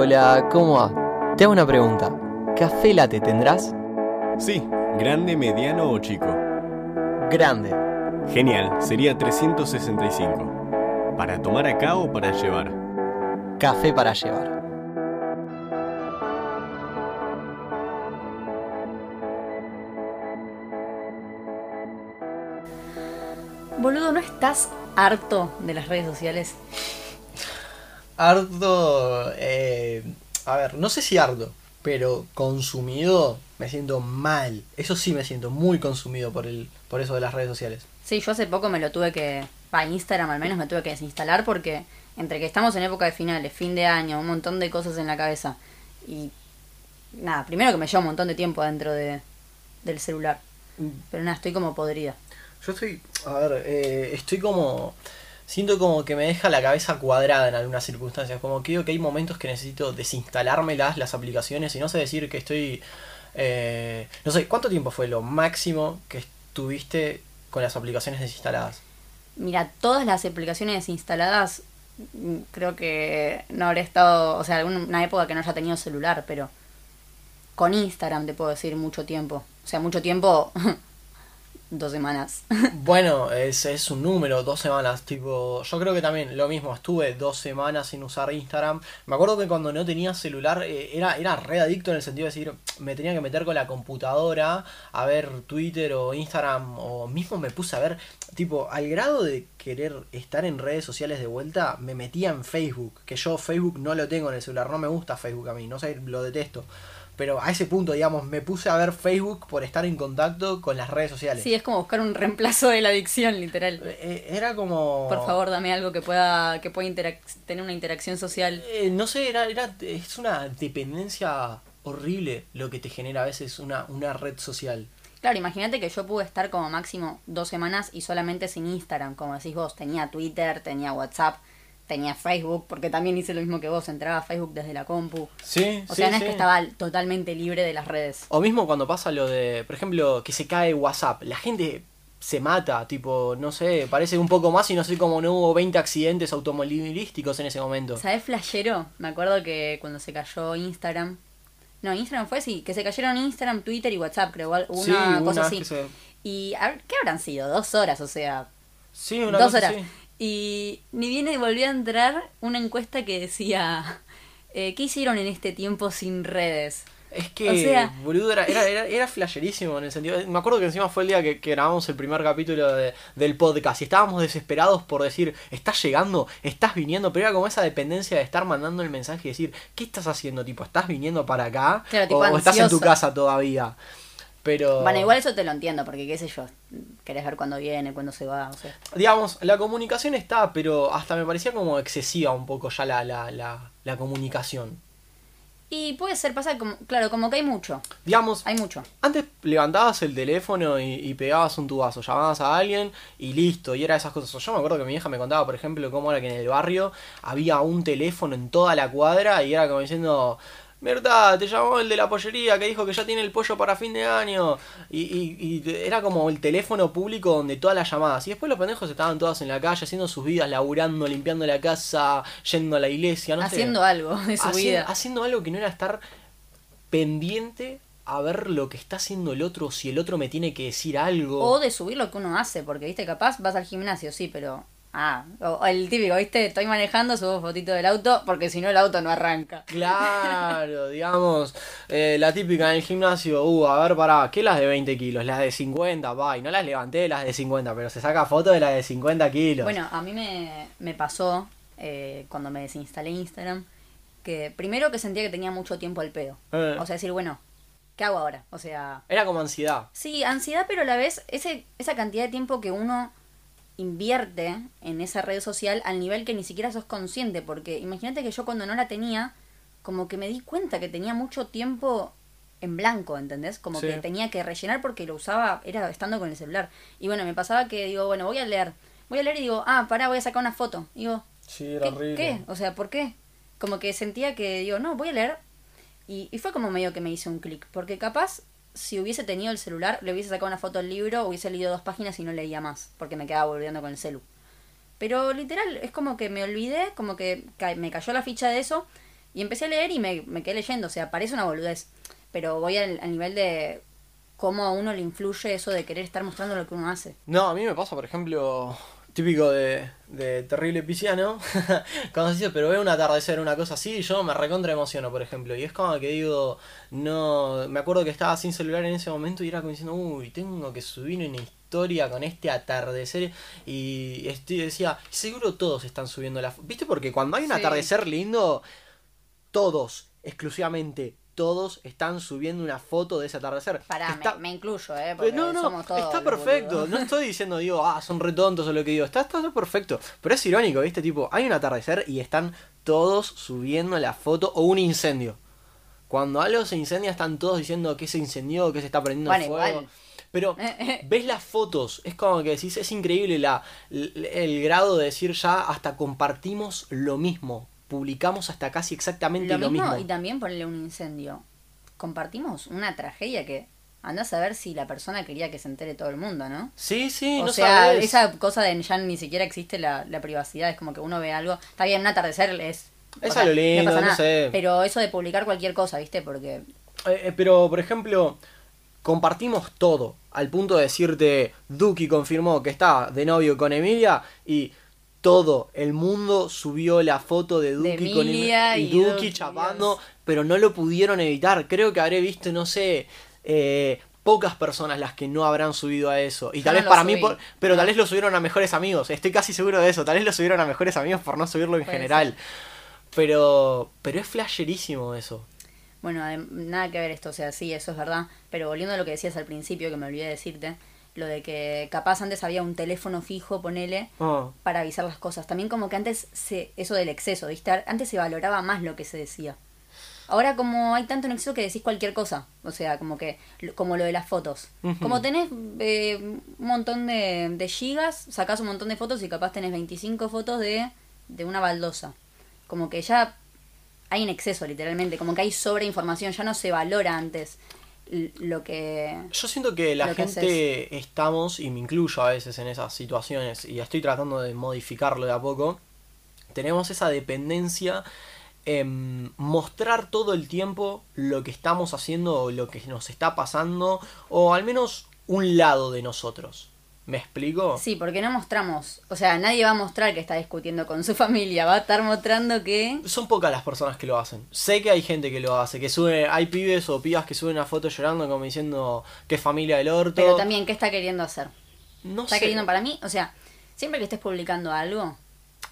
Hola, ¿cómo va? Te hago una pregunta. ¿Café latte tendrás? Sí, grande, mediano o chico. Grande. Genial, sería 365. ¿Para tomar acá o para llevar? Café para llevar. Boludo, ¿no estás harto de las redes sociales? Harto, eh, a ver, no sé si harto, pero consumido me siento mal. Eso sí me siento muy consumido por el por eso de las redes sociales. Sí, yo hace poco me lo tuve que, para Instagram al menos me tuve que desinstalar porque entre que estamos en época de finales, fin de año, un montón de cosas en la cabeza y nada, primero que me lleva un montón de tiempo dentro de, del celular. Pero nada, estoy como podrida. Yo estoy, a ver, eh, estoy como siento como que me deja la cabeza cuadrada en algunas circunstancias. Como que que hay momentos que necesito desinstalármelas, las aplicaciones, y no sé decir que estoy. eh, no sé, ¿cuánto tiempo fue lo máximo que estuviste con las aplicaciones desinstaladas? Mira, todas las aplicaciones instaladas, mm, creo que no habré estado, o sea, una época que no haya tenido celular, pero con Instagram te puedo decir mucho tiempo. O sea, mucho tiempo, dos semanas. Bueno, es, es un número, dos semanas, tipo, yo creo que también lo mismo, estuve dos semanas sin usar Instagram. Me acuerdo que cuando no tenía celular eh, era, era re adicto en el sentido de decir, me tenía que meter con la computadora a ver Twitter o Instagram, o mismo me puse a ver, tipo, al grado de querer estar en redes sociales de vuelta, me metía en Facebook, que yo Facebook no lo tengo en el celular, no me gusta Facebook a mí, no sé, lo detesto. Pero a ese punto, digamos, me puse a ver Facebook por estar en contacto con las redes sociales. Sí, es como buscar un reemplazo de la adicción, literal. Eh, Era como. Por favor, dame algo que pueda, que pueda tener una interacción social. Eh, no sé, era, era, es una dependencia horrible lo que te genera a veces una, una red social. Claro, imagínate que yo pude estar como máximo dos semanas y solamente sin Instagram, como decís vos. Tenía Twitter, tenía WhatsApp, tenía Facebook, porque también hice lo mismo que vos, entraba a Facebook desde la compu. Sí, O sea, no es que estaba totalmente libre de las redes. O mismo cuando pasa lo de, por ejemplo, que se cae WhatsApp, la gente se mata, tipo, no sé, parece un poco más y no sé cómo no hubo 20 accidentes automovilísticos en ese momento. ¿Sabés flashero? Me acuerdo que cuando se cayó Instagram. No, Instagram fue sí, que se cayeron Instagram, Twitter y WhatsApp, creo, una Sí, cosa una así. se- Y a ver, ¿qué habrán sido? Dos horas, o sea, Sí, una dos cosa horas. así. Y ni bien volvió a entrar una encuesta que decía, eh, ¿qué hicieron en este tiempo sin redes? Es que, O sea- boludo, era, era, era, era flasherísimo en el sentido. Me acuerdo que encima fue el día que, que grabamos el primer capítulo de- del podcast y estábamos desesperados por decir, estás llegando, estás viniendo, pero era como esa dependencia de estar mandando el mensaje y decir, ¿qué estás haciendo? Tipo, ¿estás viniendo para acá? Claro, tipo o, o estás en tu casa todavía. Pero. Bueno, igual eso te lo entiendo, porque qué sé yo, querés ver cuándo viene, cuándo se va, o sea. Digamos, la comunicación está, pero hasta me parecía como excesiva un poco ya la, la, la, la comunicación. Y puede ser, pasa como, claro, como que hay mucho, Digamos, hay mucho. Antes levantabas el teléfono y, y pegabas un tubazo, llamabas a alguien y listo, y era esas cosas. Yo me acuerdo que mi vieja me contaba, por ejemplo, cómo era que en el barrio había un teléfono en toda la cuadra y era como diciendo, Mirta, te llamó el de la pollería que dijo que ya tiene el pollo para fin de año. Y, y- y era como el teléfono público donde todas las llamadas. Y después los pendejos estaban todas en la calle haciendo sus vidas, laburando, limpiando la casa, yendo a la iglesia, no sé haciendo algo de su Haci- vida. haciendo algo que no era estar pendiente a ver lo que está haciendo el otro, si el otro me tiene que decir algo. O de subir lo que uno hace, porque, viste, capaz vas al gimnasio, sí, pero... Ah, o el típico, viste, estoy manejando, subo fotito del auto, porque si no el auto no arranca. Claro, digamos, eh, la típica en el gimnasio, uh, a ver, pará, ¿qué las de 20 kilos? Las de 50, va, y no las levanté las de 50, pero se saca foto de las de 50 kilos. Bueno, a mí me, me pasó eh, cuando me desinstalé Instagram, que primero que sentía que tenía mucho tiempo al pedo. Eh. O sea, decir, bueno, ¿qué hago ahora? O sea, Era como ansiedad. sí, ansiedad, pero a la vez ese, esa cantidad de tiempo que uno invierte en esa red social al nivel que ni siquiera sos consciente, porque imagínate que yo cuando no la tenía, como que me di cuenta que tenía mucho tiempo en blanco, ¿entendés? Como Sí. que tenía que rellenar porque lo usaba, era estando con el celular. Y bueno, me pasaba que digo, bueno, voy a leer. Voy a leer y digo, ah, pará, voy a sacar una foto. Digo, Sí, ¿qué, qué? O sea, ¿por qué? Como que sentía que digo, no, voy a leer. Y, y fue como medio que me hice un clic. Porque capaz, si hubiese tenido el celular, le hubiese sacado una foto al libro, hubiese leído dos páginas y no leía más. Porque me quedaba volviendo con el celu. Pero literal, es como que me olvidé, como que me cayó la ficha de eso. Y empecé a leer y me, me quedé leyendo, o sea, parece una boludez, pero voy al, al nivel de cómo a uno le influye eso de querer estar mostrando lo que uno hace. No, a mí me pasa, por ejemplo, típico de, de terrible pisciano, cuando se dice, pero veo un atardecer, una cosa así, y yo me recontra emociono, por ejemplo. Y es como que digo, no, me acuerdo que estaba sin celular en ese momento y era como diciendo, uy, tengo que subir una historia con este atardecer. Y estoy, decía, seguro todos están subiendo la... fo-". ¿Viste? Porque cuando hay un Sí. atardecer lindo, todos, exclusivamente todos están subiendo una foto de ese atardecer. Pará, Está- me, me incluyo, ¿eh? Porque no, no, somos todos está perfecto. No estoy diciendo, digo, ah, son re tontos o lo que digo. Está, está todo perfecto. Pero es irónico, ¿viste? Tipo, hay un atardecer y están todos subiendo la foto o un incendio. Cuando algo se incendia, están todos diciendo que se incendió, que se está prendiendo Bueno, fuego. igual. Pero ves las fotos, es como que decís, es increíble la, el, el grado de decir ya hasta compartimos lo mismo. Publicamos hasta casi exactamente Lo lo, mismo, mismo. y también ponerle un incendio. Compartimos una tragedia que andás a ver si la persona quería que se entere todo el mundo, ¿no? Sí, sí, o no sea, esa cosa de ya ni siquiera existe la, la privacidad, es como que uno ve algo, está bien, un atardecer es... Es algo lindo, no sé. Pero eso de publicar cualquier cosa, ¿viste? Porque Eh, eh, pero, por ejemplo, compartimos todo. Al punto de decirte, Duki confirmó que está de novio con Emilia y todo el mundo subió la foto de Duki con Emi- y y Duki chapando, Dios. pero no lo pudieron evitar. Creo que habré visto, no sé, eh, pocas personas las que no habrán subido a eso. Y tal no vez para mí, por- pero tal No. vez lo subieron a mejores amigos. Estoy casi seguro de eso. Tal vez lo subieron a mejores amigos por no subirlo en Puede general. Pero, pero es flasherísimo eso. Bueno, nada que ver esto, o sea, sí, eso es verdad, pero volviendo a lo que decías al principio, que me olvidé de decirte, lo de que capaz antes había un teléfono fijo, ponele, Oh. para avisar las cosas. También como que antes, se, eso del exceso, ¿viste? Antes se valoraba más lo que se decía. Ahora como hay tanto en exceso que decís cualquier cosa, o sea, como que como lo de las fotos. Como tenés eh, un montón de, de gigas, sacás un montón de fotos y capaz tenés 25 fotos de, de una baldosa. Como que ya hay en exceso, literalmente, como que hay sobreinformación, ya no se valora antes lo que... Yo siento que la que gente estamos, y me incluyo a veces en esas situaciones, y estoy tratando de modificarlo de a poco, tenemos esa dependencia en mostrar todo el tiempo lo que estamos haciendo o lo que nos está pasando, o al menos un lado de nosotros. ¿Me explico? Sí, porque no mostramos, o sea, nadie va a mostrar que está discutiendo con su familia, va a estar mostrando que... Son pocas las personas que lo hacen. Sé que hay gente que lo hace, que sube, hay pibes o pibas que suben una foto llorando como diciendo que es familia del orto. Pero también, ¿qué está queriendo hacer? no Está sé. queriendo para mí, o sea, siempre que estés publicando algo,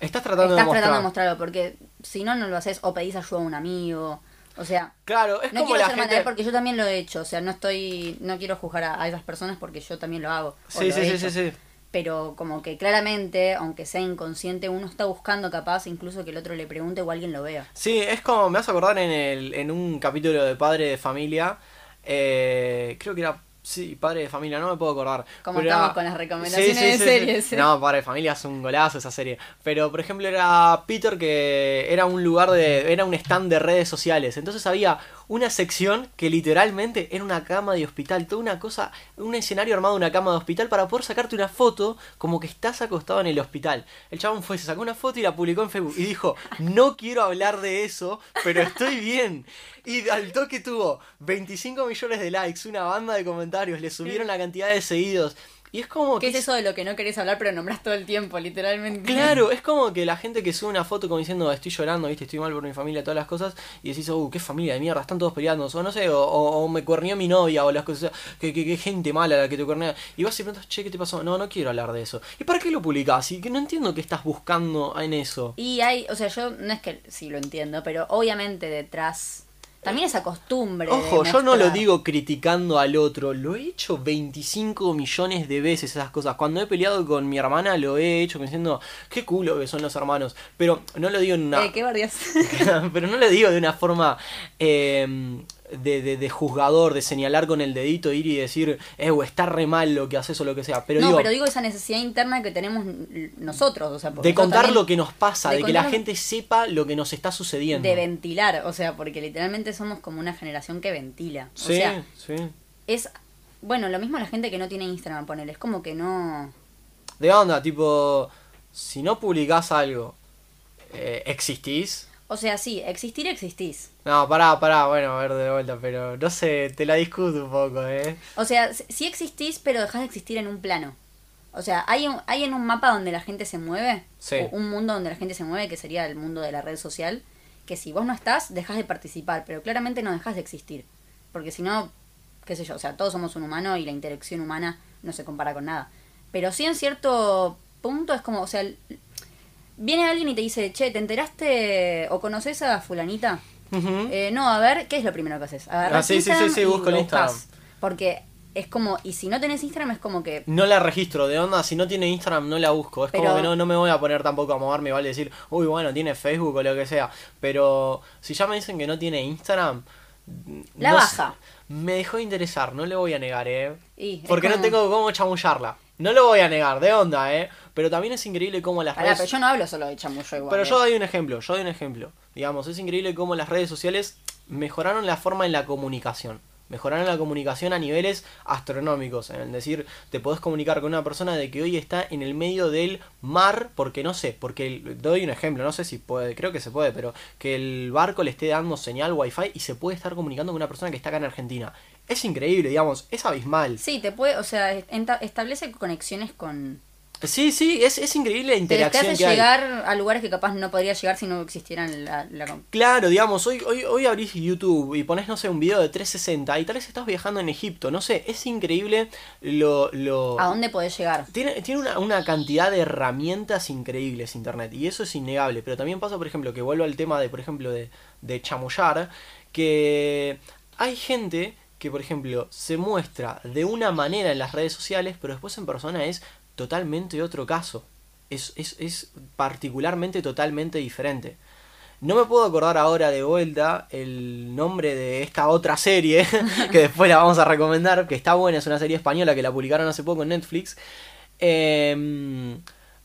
Estás tratando estás de mostrar. tratando de mostrarlo, porque si no, no lo haces o pedís ayuda a un amigo, o sea... Claro, es no como quiero la ser gente. porque yo también lo he hecho, o sea, no estoy, no quiero juzgar a, a esas personas porque yo también lo hago. Sí, lo sí, sí, sí, sí. Pero como que claramente, aunque sea inconsciente, uno está buscando capaz incluso que el otro le pregunte o alguien lo vea. Sí, es como, me vas a acordar en, el, en un capítulo de Padre de Familia, eh, creo que era, sí, Padre de Familia, no me puedo acordar. Como pero estamos era- con las recomendaciones Sí, sí, de sí, series. No, Padre de Familia es un golazo esa serie. Pero, por ejemplo, era Peter que era un lugar de, era un stand de redes sociales. Entonces había una sección que literalmente era una cama de hospital, toda una cosa, un escenario armado de una cama de hospital para poder sacarte una foto como que estás acostado en el hospital. El chabón fue, se sacó una foto y la publicó en Facebook y dijo, no quiero hablar de eso, pero estoy bien. Y al toque tuvo 25 millones de likes, una banda de comentarios, le subieron la cantidad de seguidos. Y es como ¿Qué que es eso de lo que no querés hablar pero nombrás todo el tiempo, literalmente? Claro, es como que la gente que sube una foto como diciendo estoy llorando, viste, estoy mal por mi familia, todas las cosas, y decís, uh, qué familia de mierda, están todos peleando, o no sé, o, o- o me cuernió mi novia, o las cosas, que, que, que gente mala la que te cuernea. Y vas y preguntas, che, ¿qué te pasó? No, no quiero hablar de eso. ¿Y para qué lo publicás? Y que no entiendo qué estás buscando en eso. Y hay, o sea, yo no es que sí lo entiendo, pero obviamente detrás también esa costumbre. Ojo, yo no lo digo criticando al otro, lo he hecho 25 millones de veces esas cosas. Cuando he peleado con mi hermana lo he hecho diciendo, qué culo que son los hermanos. Pero no lo digo en una... Eh, ¿Qué pero no le digo de una forma eh, de, de- de juzgador, de señalar con el dedito, ir y decir, eh, está re mal lo que haces o lo que sea. Pero no, digo, pero digo esa necesidad interna que tenemos nosotros, o sea, de contar lo que nos pasa, de de, que la gente sepa lo que nos está sucediendo. de ventilar, o sea, porque literalmente somos como una generación que ventila. sí, O sea, sí. es bueno, lo mismo la gente que no tiene Instagram, ponele, es como que no De onda, tipo, si no publicás algo, eh, ¿existís? O sea, sí, existir existís. No, pará, pará, bueno, a ver de vuelta, pero no sé, te la discuto un poco, ¿eh? O sea, sí existís, pero dejás de existir en un plano. O sea, hay, un, hay en un mapa donde la gente se mueve, Sí. un mundo donde la gente se mueve, que sería el mundo de la red social, que si vos no estás, dejás de participar, pero claramente no dejás de existir. Porque si no, qué sé yo, o sea, todos somos un humano y la interacción humana no se compara con nada. Pero sí en cierto punto es como, o sea, viene alguien y te dice, che, ¿te enteraste o conoces a fulanita? Eh, no, a ver, ¿qué es lo primero que haces? Agarrás Ah, sí, sí, sí, Instagram sí, y busco lo Instagram. Porque es como, y si no tenés Instagram es como que... No la registro, de onda, si no tiene Instagram no la busco. Es Pero- como que no, no me voy a poner tampoco a moverme y vale decir, uy, bueno, tiene Facebook o lo que sea. Pero si ya me dicen que no tiene Instagram, La no baja. sé, me dejó de interesar, no le voy a negar, eh. Y Porque no tengo cómo chamullarla. No lo voy a negar, de onda, eh. Pero también es increíble cómo las Pará, redes... pero yo no hablo solo de chamullo igual. Pero eh. yo doy un ejemplo, yo doy un ejemplo. Digamos, es increíble cómo las redes sociales mejoraron la forma en la comunicación. Mejoraron la comunicación a niveles astronómicos. Es decir, te podés comunicar con una persona de que hoy está en el medio del mar, porque no sé, porque el- doy un ejemplo, no sé si puede, creo que se puede, pero que el barco le esté dando señal wifi y se puede estar comunicando con una persona que está acá en Argentina. Es increíble, digamos, es abismal. Sí, te puede, o sea, establece conexiones con... Sí, sí, es, es increíble la Te, te interacción hace que hay. llegar a lugares que capaz no podría llegar si no existieran la... la- Claro, digamos, hoy, hoy, hoy abrís YouTube y pones, no sé, un video de 360 y tal vez estás viajando en Egipto, no sé, es increíble lo... lo... ¿A dónde podés llegar? Tiene, tiene una, una cantidad de herramientas increíbles Internet y eso es innegable, pero también pasa, por ejemplo, que vuelvo al tema de, por ejemplo, de, de chamullar, que hay gente que, por ejemplo, se muestra de una manera en las redes sociales, pero después en persona es totalmente otro caso. Es, es, es particularmente totalmente diferente. No me puedo acordar ahora de vuelta el nombre de esta otra serie, que después la vamos a recomendar, que está buena, es una serie española que la publicaron hace poco en Netflix. Em,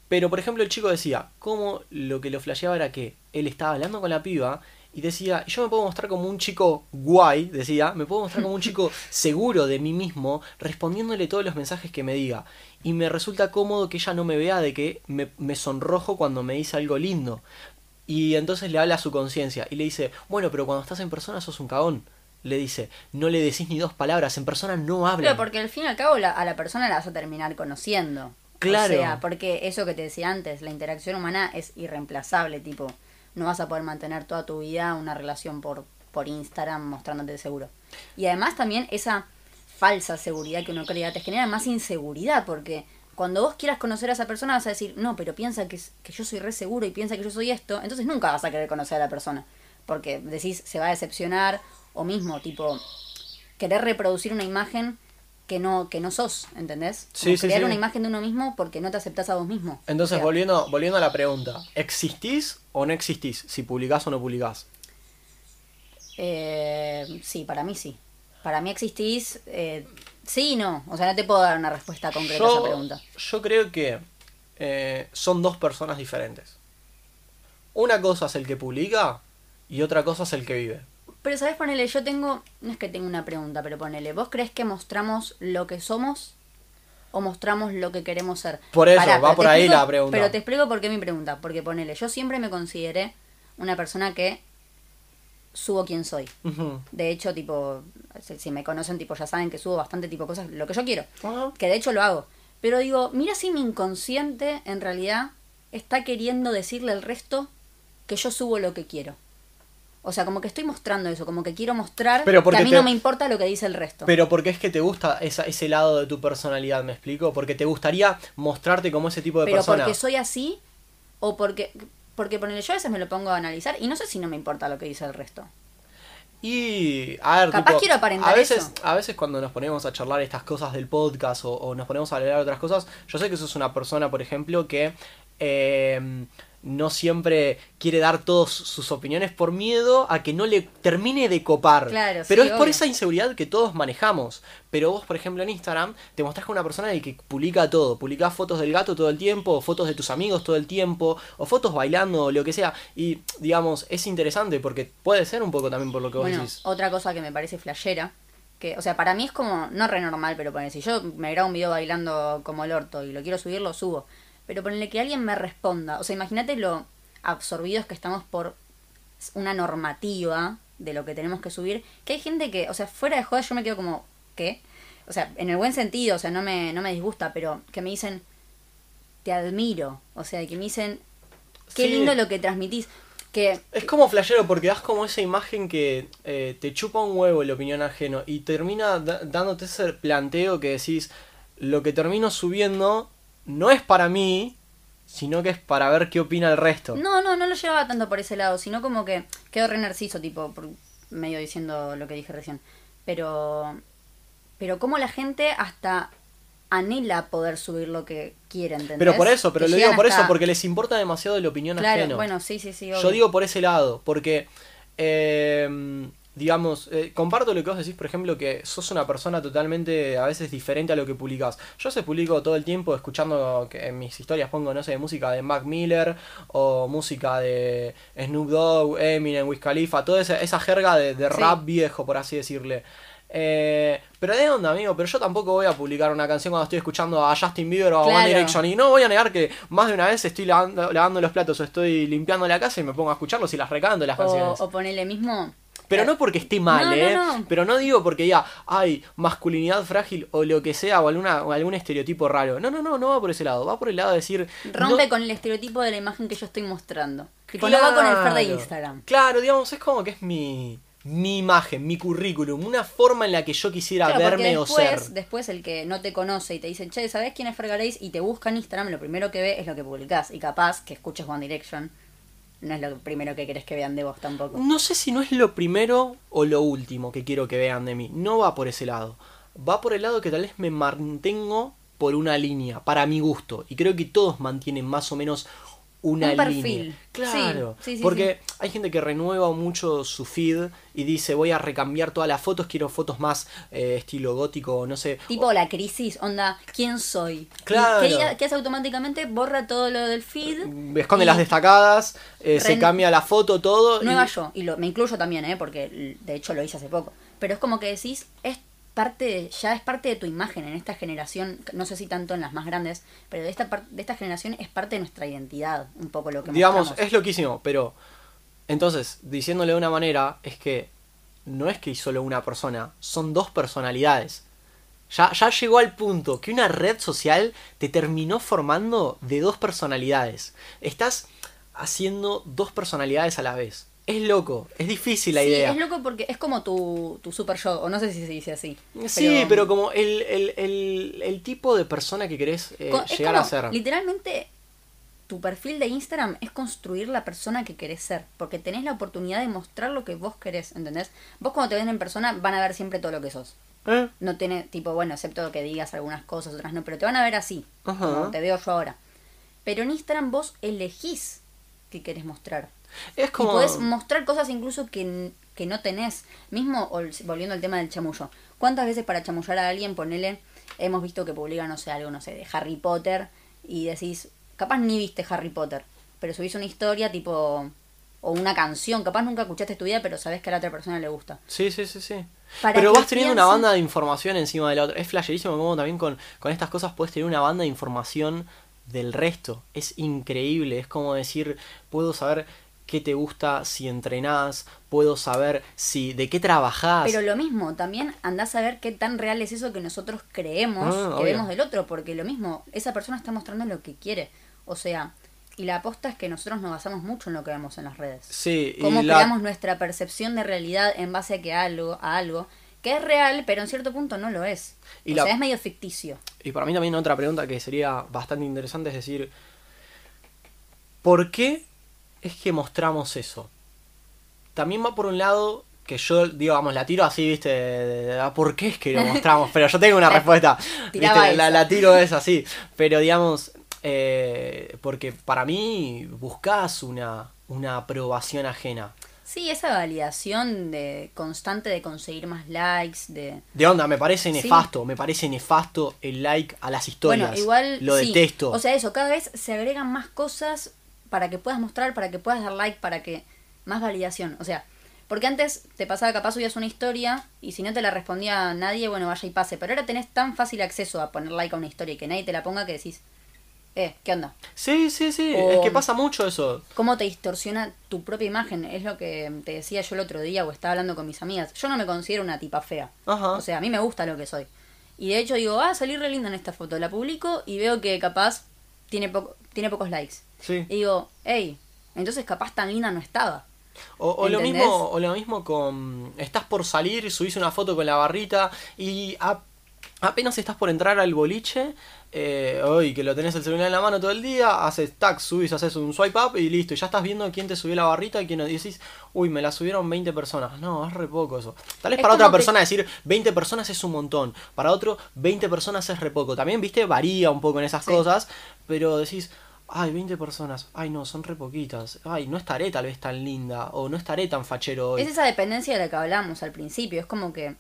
pero por ejemplo el chico decía, cómo lo que lo flasheaba era que él estaba hablando con la piba y decía, yo me puedo mostrar como un chico guay, decía, me puedo mostrar como un chico seguro de mí mismo, respondiéndole todos los mensajes que me diga. Y me resulta cómodo que ella no me vea de que me, me sonrojo cuando me dice algo lindo. Y entonces le habla a su conciencia y le dice, bueno, pero cuando estás en persona sos un cagón. Le dice, no le decís ni dos palabras, en persona no hablan. Claro, porque al fin y al cabo la- a la persona la vas a terminar conociendo. Claro. O sea, porque eso que te decía antes, la interacción humana es irreemplazable, tipo, no vas a poder mantener toda tu vida una relación por, por Instagram mostrándote seguro. Y además también esa falsa seguridad que uno crea te genera más inseguridad, porque cuando vos quieras conocer a esa persona vas a decir, no, pero piensa que, que yo soy re seguro y piensa que yo soy esto, entonces nunca vas a querer conocer a la persona, porque decís, se va a decepcionar, o mismo, tipo, querer reproducir una imagen que no que no sos, ¿entendés? Sí, sí, crear sí. una imagen de uno mismo porque no te aceptás a vos mismo. Entonces, O sea, volviendo, volviendo a la pregunta, ¿existís o no existís? Si publicás o no publicás. eh, sí, para mí sí. Para mí existís, eh, sí y no. O sea, no te puedo dar una respuesta concreta a esa pregunta. yo creo que eh, son dos personas diferentes. Una cosa es el que publica y otra cosa es el que vive. Pero, ¿sabes? Ponele, yo tengo, no es que tengo una pregunta, pero ponele, ¿vos crees que mostramos lo que somos o mostramos lo que queremos ser? Por eso, Pará, va por ahí explico- la pregunta. Pero te explico por qué mi pregunta. Porque ponele, yo siempre me consideré una persona que subo quién soy. De hecho, tipo, si, si me conocen, tipo, ya saben que subo bastante tipo cosas, lo que yo quiero. Que de hecho lo hago. Pero digo, mira si mi inconsciente en realidad está queriendo decirle al resto que yo subo lo que quiero. O sea, como que estoy mostrando eso, como que quiero mostrar Pero que a mí te- no me importa lo que dice el resto. Pero porque es que te gusta esa- ese lado de tu personalidad, ¿me explico? Porque te gustaría mostrarte como ese tipo de Pero persona. porque soy así o porque porque ponele yo a veces me lo pongo a analizar y no sé si no me importa lo que dice el resto. Y, a ver, Capaz tipo, quiero aparentar a veces, eso. A veces cuando nos ponemos a charlar estas cosas del podcast o, o nos ponemos a leer otras cosas, yo sé que sos una persona, por ejemplo, que eh, no siempre quiere dar todas sus opiniones por miedo a que no le termine de copar. Claro, Pero sí, es por esa inseguridad que todos manejamos. Pero vos, por ejemplo, en Instagram te mostrás con una persona de que publica todo. Publicás fotos del gato todo el tiempo, o fotos de tus amigos todo el tiempo, o fotos bailando, o lo que sea. Y, digamos, es interesante porque puede ser un poco también por lo que vos Bueno, decís. otra cosa que me parece flashera, que, o sea, para mí es como, no re normal, pero ponele, si yo me grabo un video bailando como el orto y lo quiero subir, lo subo. Pero ponele que alguien me responda, o sea, imagínate lo absorbidos que estamos por una normativa de lo que tenemos que subir, que hay gente que, o sea, fuera de joda yo me quedo como, ¿qué? O sea, en el buen sentido, o sea, no me, no me disgusta, pero que me dicen, te admiro, o sea, que me dicen, qué Sí. lindo lo que transmitís, que Es como flashero porque das como esa imagen que eh, te chupa un huevo la opinión ajeno y termina dándote ese planteo que decís, lo que termino subiendo no es para mí, sino que es para ver qué opina el resto. No, no, no lo llevaba tanto por ese lado, sino como que quedó re narciso, tipo, por medio diciendo lo que dije recién. Pero, pero como la gente hasta anhela poder subir lo que quiere, ¿entendés? Pero por eso, pero Que lo digo por eso, porque les importa demasiado la opinión Claro, ajeno. bueno, sí, sí, sí. Yo digo por ese lado, porque, eh, digamos, eh, comparto lo que vos decís, por ejemplo, que sos una persona totalmente a veces diferente a lo que publicás. Yo veces publico todo el tiempo escuchando que en mis historias pongo, no sé, música de Mac Miller o música de Snoop Dogg, Eminem, Wiz Khalifa, toda esa, esa jerga de, de Sí. rap viejo, por así decirle. Eh, pero de onda, amigo, pero yo tampoco voy a publicar una canción cuando estoy escuchando a Justin Bieber o a One. Direction. Y no voy a negar que más de una vez estoy lavando, lavando los platos o estoy limpiando la casa y me pongo a escucharlos y las recanto las O, canciones. o ponele mismo. Pero no porque esté mal, No, ¿eh? no. Pero no digo porque ya hay masculinidad frágil o lo que sea o, alguna, o algún estereotipo raro. No, no, no, no va por ese lado. Va por el lado de decir. Rompe con el estereotipo de la imagen que yo estoy mostrando. Tipo, no va con el fer de Claro. Instagram. Claro, digamos, es como que es mi, mi imagen, mi currículum, una forma en la que yo quisiera Claro, verme o ser. después el que no te conoce y te dice, che, ¿sabés quién es Fergareis? Y te busca en Instagram, lo primero que ve es lo que publicás. Y capaz que escuches One Direction. No es lo primero que querés que vean de vos tampoco. No sé si no es lo primero o lo último que quiero que vean de mí. No va por ese lado. Va por el lado que tal vez me mantengo por una línea, para mi gusto. Y creo que todos mantienen más o menos una Un perfil. línea. Claro. Sí, sí, sí, porque hay gente que renueva mucho su feed y dice voy a recambiar todas las fotos, quiero fotos más eh, estilo gótico, no sé. Tipo la crisis, onda, ¿quién soy? Y Claro. ¿Qué, qué hace automáticamente? Borra todo lo del feed. Esconde y las destacadas, eh, se cambia la foto, todo. y- Nueva yo. Y lo, me incluyo también, ¿eh? Porque de hecho lo hice hace poco. Pero es como que decís, es parte de- ya es parte de tu imagen en esta generación, no sé si tanto en las más grandes, pero de esta, de esta generación es parte de nuestra identidad, un poco lo que digamos, mostramos. es loquísimo, pero entonces, diciéndole de una manera, es que no es que solo una persona, son dos personalidades. Ya, ya llegó al punto que una red social te terminó formando de dos personalidades. Estás haciendo dos personalidades a la vez. Es loco, es difícil la sí, idea. es loco porque es como tu, tu super yo, o no sé si se dice así. Sí, pero como el, el, el, el tipo de persona que querés eh, es llegar como, a ser. Literalmente, tu perfil de Instagram es construir la persona que querés ser. Porque tenés la oportunidad de mostrar lo que vos querés, ¿entendés? Vos cuando te ven en persona van a ver siempre todo lo que sos. ¿Eh? No tiene, tipo, bueno, excepto que digas algunas cosas, otras no, pero te van a ver así, Ajá. como te veo yo ahora. Pero en Instagram vos elegís qué querés mostrar. Es como... Y podés mostrar cosas incluso que, que no tenés. Mismo, ol- volviendo al tema del chamullo. ¿Cuántas veces para chamullar a alguien, ponele, hemos visto que publica, no sé, algo, no sé, de Harry Potter y decís, capaz ni viste Harry Potter, pero subís una historia tipo, o una canción, capaz nunca escuchaste tu vida, pero sabes que a la otra persona le gusta. Sí, sí, sí, sí. Para Pero que vas teniendo una banda de información encima de la otra. Es flasherísimo como también con, con estas cosas puedes tener una banda de información del resto. Es increíble. Es como decir, puedo saber qué te gusta si entrenás, puedo saber si de qué trabajás. Pero lo mismo, también andás a ver qué tan real es eso que nosotros creemos Ah, que obvio. vemos del otro, porque lo mismo, esa persona está mostrando lo que quiere. O sea, y la aposta es que nosotros nos basamos mucho en lo que vemos en las redes. Sí, y Cómo la- creamos nuestra percepción de realidad en base a que algo, a algo que es real, pero en cierto punto no lo es. Y o la- sea, es medio ficticio. Y para mí también otra pregunta que sería bastante interesante es decir, ¿por qué es que mostramos eso? También va por un lado que yo, digamos, la tiro así, viste, de- de- de- ah, ¿por qué es que lo mostramos? Pero yo tengo una respuesta, la tiro es así, pero digamos, eh, porque para mí buscas una, una aprobación ajena. Sí, esa validación de constante de conseguir más likes, de... De onda, me parece Sí. nefasto, me parece nefasto el like a las historias. Bueno, igual Lo sí. detesto. O sea, eso, cada vez se agregan más cosas para que puedas mostrar, para que puedas dar like, para que más validación. O sea, porque antes te pasaba capaz subías una historia y si no te la respondía nadie, bueno, vaya y pase. Pero ahora tenés tan fácil acceso a poner like a una historia y que nadie te la ponga que decís, eh, ¿qué onda? Sí, sí, sí, O- es que pasa mucho eso. cómo te distorsiona tu propia imagen. Es lo que te decía yo el otro día o estaba hablando con mis amigas. Yo no me considero una tipa fea. Ajá. O sea, a mí me gusta lo que soy. Y de hecho digo, ah, salí re linda en esta foto. La publico y veo que capaz tiene, poco, tiene pocos likes. Sí. Y digo, hey, entonces capaz tan linda no estaba. O, o lo mismo, o lo mismo con. Estás por salir, subís una foto con la barrita y a- apenas estás por entrar al boliche, eh, hoy que lo tenés el celular en la mano todo el día, haces tag, subís, haces un swipe up y listo. Y ya estás viendo quién te subió la barrita y quién no. Y decís, uy, me la subieron 20 personas. No, es re poco eso. Tal vez Es para otra que- persona decir 20 personas es un montón. Para otro, 20 personas es re poco. También, viste, varía un poco en esas Sí. cosas. Pero decís, ay, 20 personas. Ay, no, son re poquitas. Ay, no estaré tal vez tan linda. O no estaré tan fachero hoy. Es esa dependencia de la que hablamos al principio. Es como que,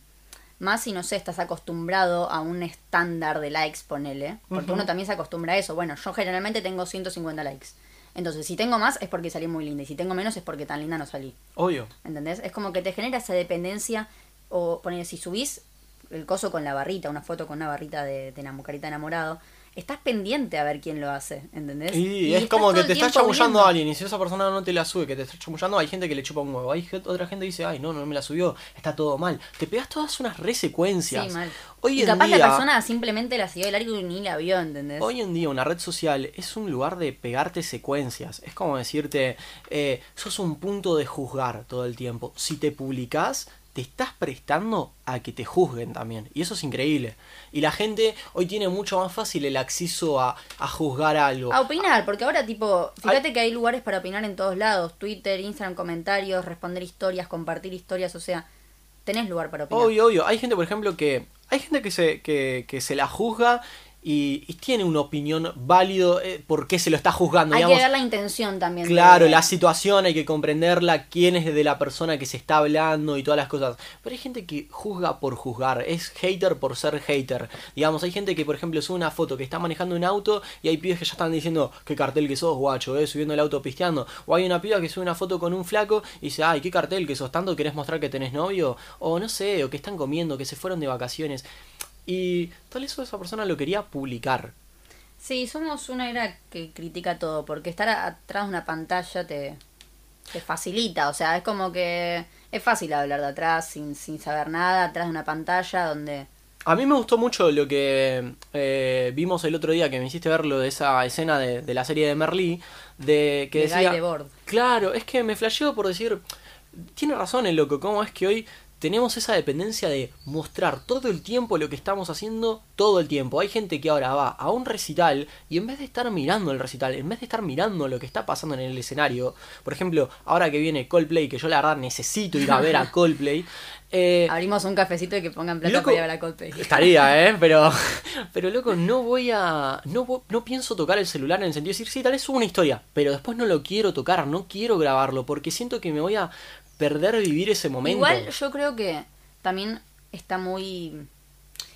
más si no sé, estás acostumbrado a un estándar de likes, ponele. Porque uno también se acostumbra a eso. Bueno, yo generalmente tengo 150 likes. Entonces, si tengo más es porque salí muy linda. Y si tengo menos es porque tan linda no salí. Obvio. ¿Entendés? Es como que te genera esa dependencia. O ponele, si subís el coso con la barrita, una foto con una barrita de, de enamorado, estás pendiente a ver quién lo hace. ¿Entendés? Y, es estás como que te está tiempo chamullando viendo. a alguien y si esa persona no te la sube, que te está chamullando, hay gente que le chupa un huevo. Hay gente- otra gente que dice, ay, no, no me la subió, está todo mal. Te pegas todas unas resecuencias. Sí, mal. Hoy y en capaz día, la persona simplemente la siguió de largo y ni la vio, ¿entendés? Hoy en día una red social es un lugar de pegarte secuencias. Es como decirte, eh, sos un punto de juzgar todo el tiempo. Si te publicás, te estás prestando a que te juzguen también. Y eso es increíble. Y la gente hoy tiene mucho más fácil el acceso a, a juzgar algo. A opinar, porque ahora tipo, fíjate que hay lugares para opinar en todos lados, Twitter, Instagram, comentarios, responder historias, compartir historias, o sea, tenés lugar para opinar. Obvio, obvio. Hay gente, por ejemplo, que. Hay gente que se, que, que se la juzga y, y tiene una opinión válido eh, por qué se lo está juzgando. hay digamos. que ver la intención también. Claro, la situación hay que comprenderla, quién es de la persona que se está hablando y todas las cosas. Pero hay gente que juzga por juzgar, es hater por ser hater. Digamos, hay gente que, por ejemplo, sube una foto que está manejando un auto y hay pibes que ya están diciendo qué cartel que sos, guacho, eh, subiendo el auto pisteando. O hay una piba que sube una foto con un flaco y dice, ay, qué cartel que sos, tanto querés mostrar que tenés novio. O no sé, o que están comiendo, que se fueron de vacaciones. Y tal vez esa persona lo quería publicar. Sí, somos una era que critica todo, porque estar atrás de una pantalla te, te facilita, o sea, es como que es fácil hablar de atrás sin, sin saber nada, atrás de una pantalla donde... A mí me gustó mucho lo que eh, vimos el otro día, que me hiciste ver lo de esa escena de, de la serie de Merlí, de que de decía... Debord. Claro, es que me flasheó por decir, tiene razón el loco, cómo es que hoy tenemos esa dependencia de mostrar todo el tiempo lo que estamos haciendo todo el tiempo. Hay gente que ahora va a un recital y en vez de estar mirando el recital, en vez de estar mirando lo que está pasando en el escenario, por ejemplo, ahora que viene Coldplay, que yo la verdad necesito ir a ver a Coldplay, eh, Abrimos un cafecito y que pongan plata Loco, para ir a ver a Coldplay. Estaría, ¿eh? Pero, pero loco, no voy a... No, no pienso tocar el celular en el sentido de decir, sí, tal vez subo una historia, pero después no lo quiero tocar, no quiero grabarlo, porque siento que me voy a perder vivir ese momento. Igual yo creo que también está muy...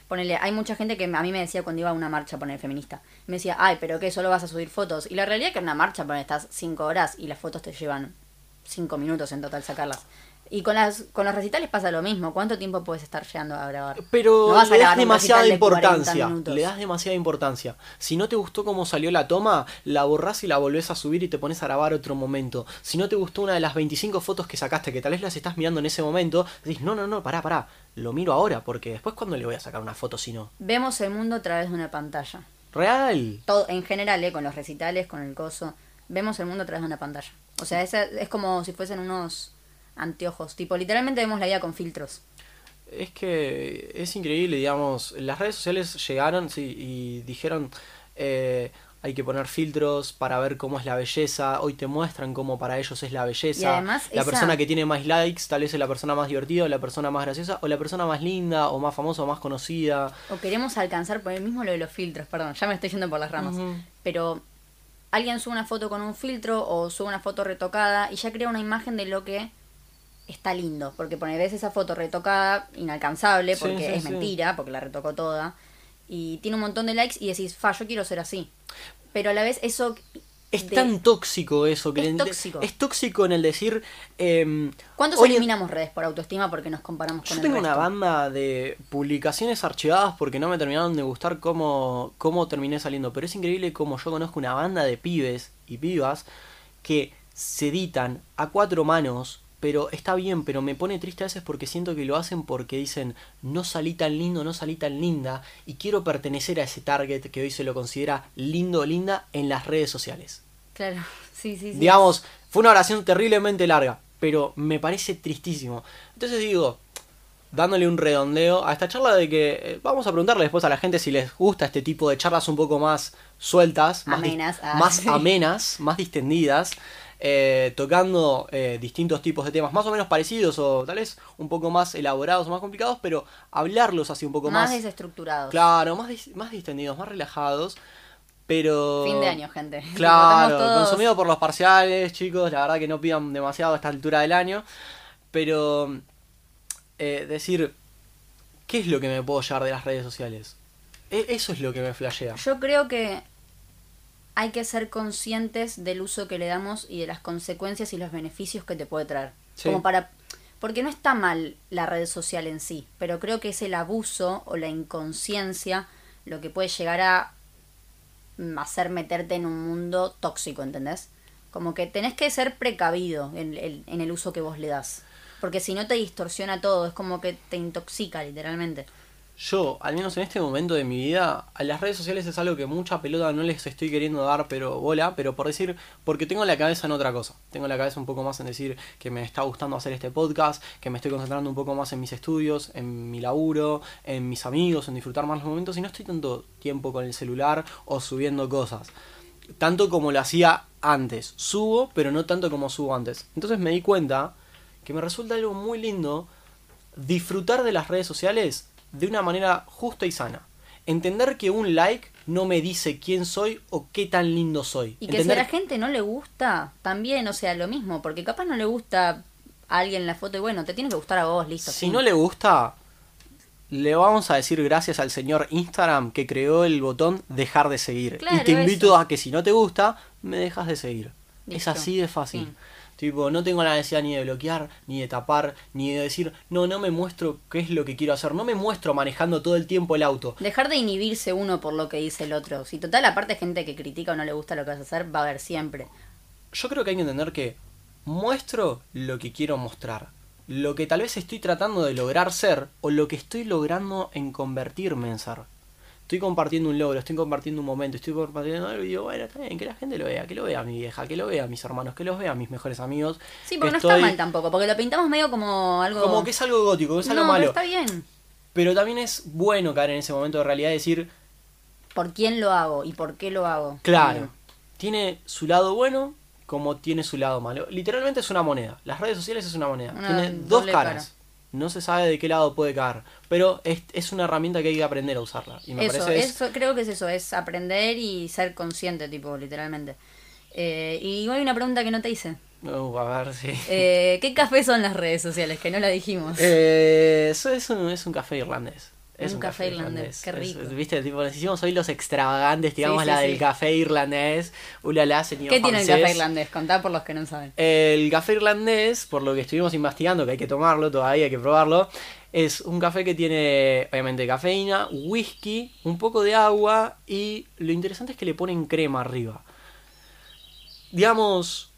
Ponele, hay mucha gente que a mí me decía cuando iba a una marcha, poner feminista, me decía, ay, pero ¿qué? ¿Solo vas a subir fotos? Y la realidad es que en una marcha, poner, estás cinco horas y las fotos te llevan cinco minutos en total sacarlas. Y con las con los recitales pasa lo mismo. ¿Cuánto tiempo puedes estar llegando a grabar? Pero No vas a le das demasiada recital de 40 importancia. Le das demasiada importancia. Si no te gustó cómo salió la toma, la borrás y la volvés a subir y te pones a grabar otro momento. Si no te gustó una de las 25 fotos que sacaste, que tal vez las estás mirando en ese momento, decís, no, no, no, pará, pará. Lo miro ahora, porque después cuando le voy a sacar una foto si no. Vemos el mundo a través de una pantalla. Real. Todo, en general, ¿eh? con los recitales, con el coso, vemos el mundo a través de una pantalla. O sea, es como si fuesen unos anteojos. Tipo, literalmente vemos la vida con filtros. Es que es increíble, digamos, las redes sociales llegaron sí, y dijeron eh, hay que poner filtros para ver cómo es la belleza, hoy te muestran cómo para ellos es la belleza, Y además la esa- persona que tiene más likes tal vez es la persona más divertida, o la persona más graciosa, o la persona más linda, o más famosa, o más conocida. O queremos alcanzar por el mismo lo de los filtros, perdón, ya me estoy yendo por las ramas. Pero alguien sube una foto con un filtro o sube una foto retocada y ya crea una imagen de lo que está lindo. Porque pone, ves esa foto retocada, inalcanzable, porque sí, es sí. mentira, porque la retocó toda. Y tiene un montón de likes y decís, fa, yo quiero ser así. Pero a la vez eso Es de- tan tóxico eso. Que Es le- tóxico. Es tóxico en el decir... em, ¿Cuántos hoy eliminamos redes por autoestima porque nos comparamos con Yo el tengo una banda de publicaciones archivadas porque no me terminaron de gustar cómo, cómo terminé saliendo. Pero es increíble cómo yo conozco una banda de pibes y pibas que se editan a cuatro manos. Pero está bien, pero me pone triste a veces porque siento que lo hacen porque dicen no salí tan lindo, no salí tan linda. Y quiero pertenecer a ese target que hoy se lo considera lindo o linda en las redes sociales. Claro, sí, sí, sí. Digamos, fue una oración terriblemente larga, pero me parece tristísimo. Entonces digo, dándole un redondeo a esta charla de que eh, vamos a preguntarle después a la gente si les gusta este tipo de charlas un poco más sueltas, más, Amenas, ah, más sí. amenas, más distendidas, eh, tocando eh, distintos tipos de temas más o menos parecidos o tal vez un poco más elaborados o más complicados, pero hablarlos así un poco más, más... desestructurados. Claro, más, dis- más distendidos, más relajados, pero... Fin de año, gente. Claro, todos. consumido por los parciales, chicos. La verdad que no pidan demasiado a esta altura del año. Pero eh, decir, ¿qué es lo que me puedo llevar de las redes sociales? E- eso es lo que me flashea. Yo creo que hay que ser conscientes del uso que le damos y de las consecuencias y los beneficios que te puede traer. Sí. Como para porque no está mal la red social en sí, pero creo que es el abuso o la inconsciencia lo que puede llegar a hacer meterte en un mundo tóxico, ¿entendés? Como que tenés que ser precavido en, en el uso que vos le das. Porque si no te distorsiona todo, es como que te intoxica literalmente. Yo, al menos en este momento de mi vida, a las redes sociales es algo que mucha pelota no les estoy queriendo dar, pero bola, pero por decir, porque tengo la cabeza en otra cosa. Tengo la cabeza un poco más en decir que me está gustando hacer este podcast, que me estoy concentrando un poco más en mis estudios, en mi laburo, en mis amigos, en disfrutar más los momentos y no estoy tanto tiempo con el celular o subiendo cosas. Tanto como lo hacía antes. Subo, pero no tanto como subo antes. Entonces me di cuenta que me resulta algo muy lindo disfrutar de las redes sociales de una manera justa y sana. Entender que un like no me dice quién soy o qué tan lindo soy. Y que Entender- si a la gente no le gusta, también, o sea, lo mismo, porque capaz no le gusta a alguien la foto y bueno, te tiene que gustar a vos, listo. si no le gusta, le vamos a decir gracias al señor Instagram que creó el botón dejar de seguir. Claro, y te invito eso. a que si no te gusta, me dejas de seguir. Es así de fácil. Tipo, no tengo la necesidad ni de bloquear, ni de tapar, ni de decir, no, no me muestro qué es lo que quiero hacer. No me muestro manejando todo el tiempo el auto. Dejar de inhibirse uno por lo que dice el otro. Si total, aparte gente que critica o no le gusta lo que vas a hacer, va a haber siempre. yo creo que hay que entender que muestro lo que quiero mostrar. Lo que tal vez estoy tratando de lograr ser o lo que estoy logrando en convertirme en ser. Estoy compartiendo un logro, estoy compartiendo un momento, estoy compartiendo algo y digo, bueno, está bien, que la gente lo vea, que lo vea mi vieja, que lo vea mis hermanos, que los vea mis mejores amigos. Sí, que porque no estoy- está mal tampoco, porque lo pintamos medio como algo... Como que es algo gótico, que es algo no, malo. pero está bien. Pero también es bueno caer en ese momento de realidad y decir, ¿Por quién lo hago y por qué lo hago? Claro. Bien. Tiene su lado bueno como tiene su lado malo. Literalmente es una moneda. Las redes sociales es una moneda. Una tiene dos caras. cara. No se sabe de qué lado puede caer. Pero es, es una herramienta que hay que aprender a usarla. Y me Eso, parece es- eso, creo que es eso, es aprender y ser consciente, tipo, literalmente. Eh, y hay una pregunta que no te hice. Uh, a ver si. Eh, ¿Qué café son las redes sociales? Que no la dijimos. Eh, eso es un, es un café irlandés. Es Un café irlandés, qué rico. es- Viste, tipo, nos hicimos hoy los extravagantes, digamos, sí, la sí. del café irlandés. Ulala, señor ¿Qué tiene el café irlandés? Contá por los que no saben. El café irlandés, por lo que estuvimos investigando, que hay que tomarlo todavía, hay que probarlo, es un café que tiene, obviamente, cafeína, whisky, un poco de agua y lo interesante es que le ponen crema arriba. Digamos,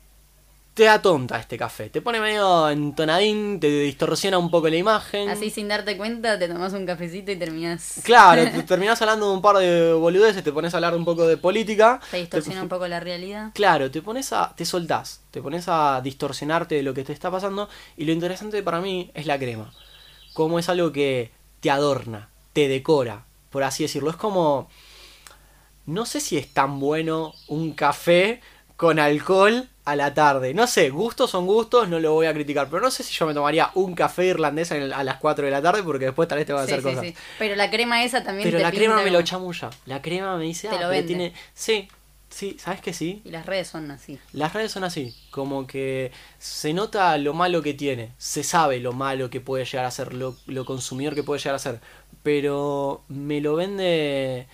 te da tonta este café, te pone medio entonadín, te distorsiona un poco la imagen. Así sin darte cuenta, te tomás un cafecito y terminás. Claro, te terminás hablando de un par de boludeces, te pones a hablar un poco de política. Te distorsiona un poco la realidad. Claro, te pones a. te soltás, te pones a distorsionarte de lo que te está pasando. Y lo interesante para mí es la crema. Como es algo que te adorna, te decora, por así decirlo. Es como. No sé si es tan bueno un café con alcohol a la tarde. No sé, gustos son gustos, no lo voy a criticar. Pero no sé si yo me tomaría un café irlandés a las 4 de la tarde porque después tal vez te van a hacer sí, cosas. sí. Pero la crema esa también Pero te la crema me lo chamulla. La crema me dice, Te ah, lo pero vende. tiene. Sí, sí, ¿sabes que sí? Y las redes son así. Las redes son así, como que se nota lo malo que tiene, se sabe lo malo que puede llegar a ser, lo, lo consumidor que puede llegar a ser, pero me lo vende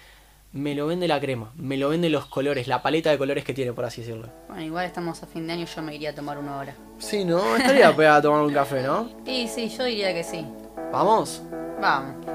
me lo vende la crema, me lo vende los colores, la paleta de colores que tiene, por así decirlo. Bueno, igual estamos a fin de año, yo me iría a tomar una hora. Sí, ¿no? Estaría pegada a tomar un café, ¿no? Y sí, yo diría que sí. ¿Vamos? Vamos.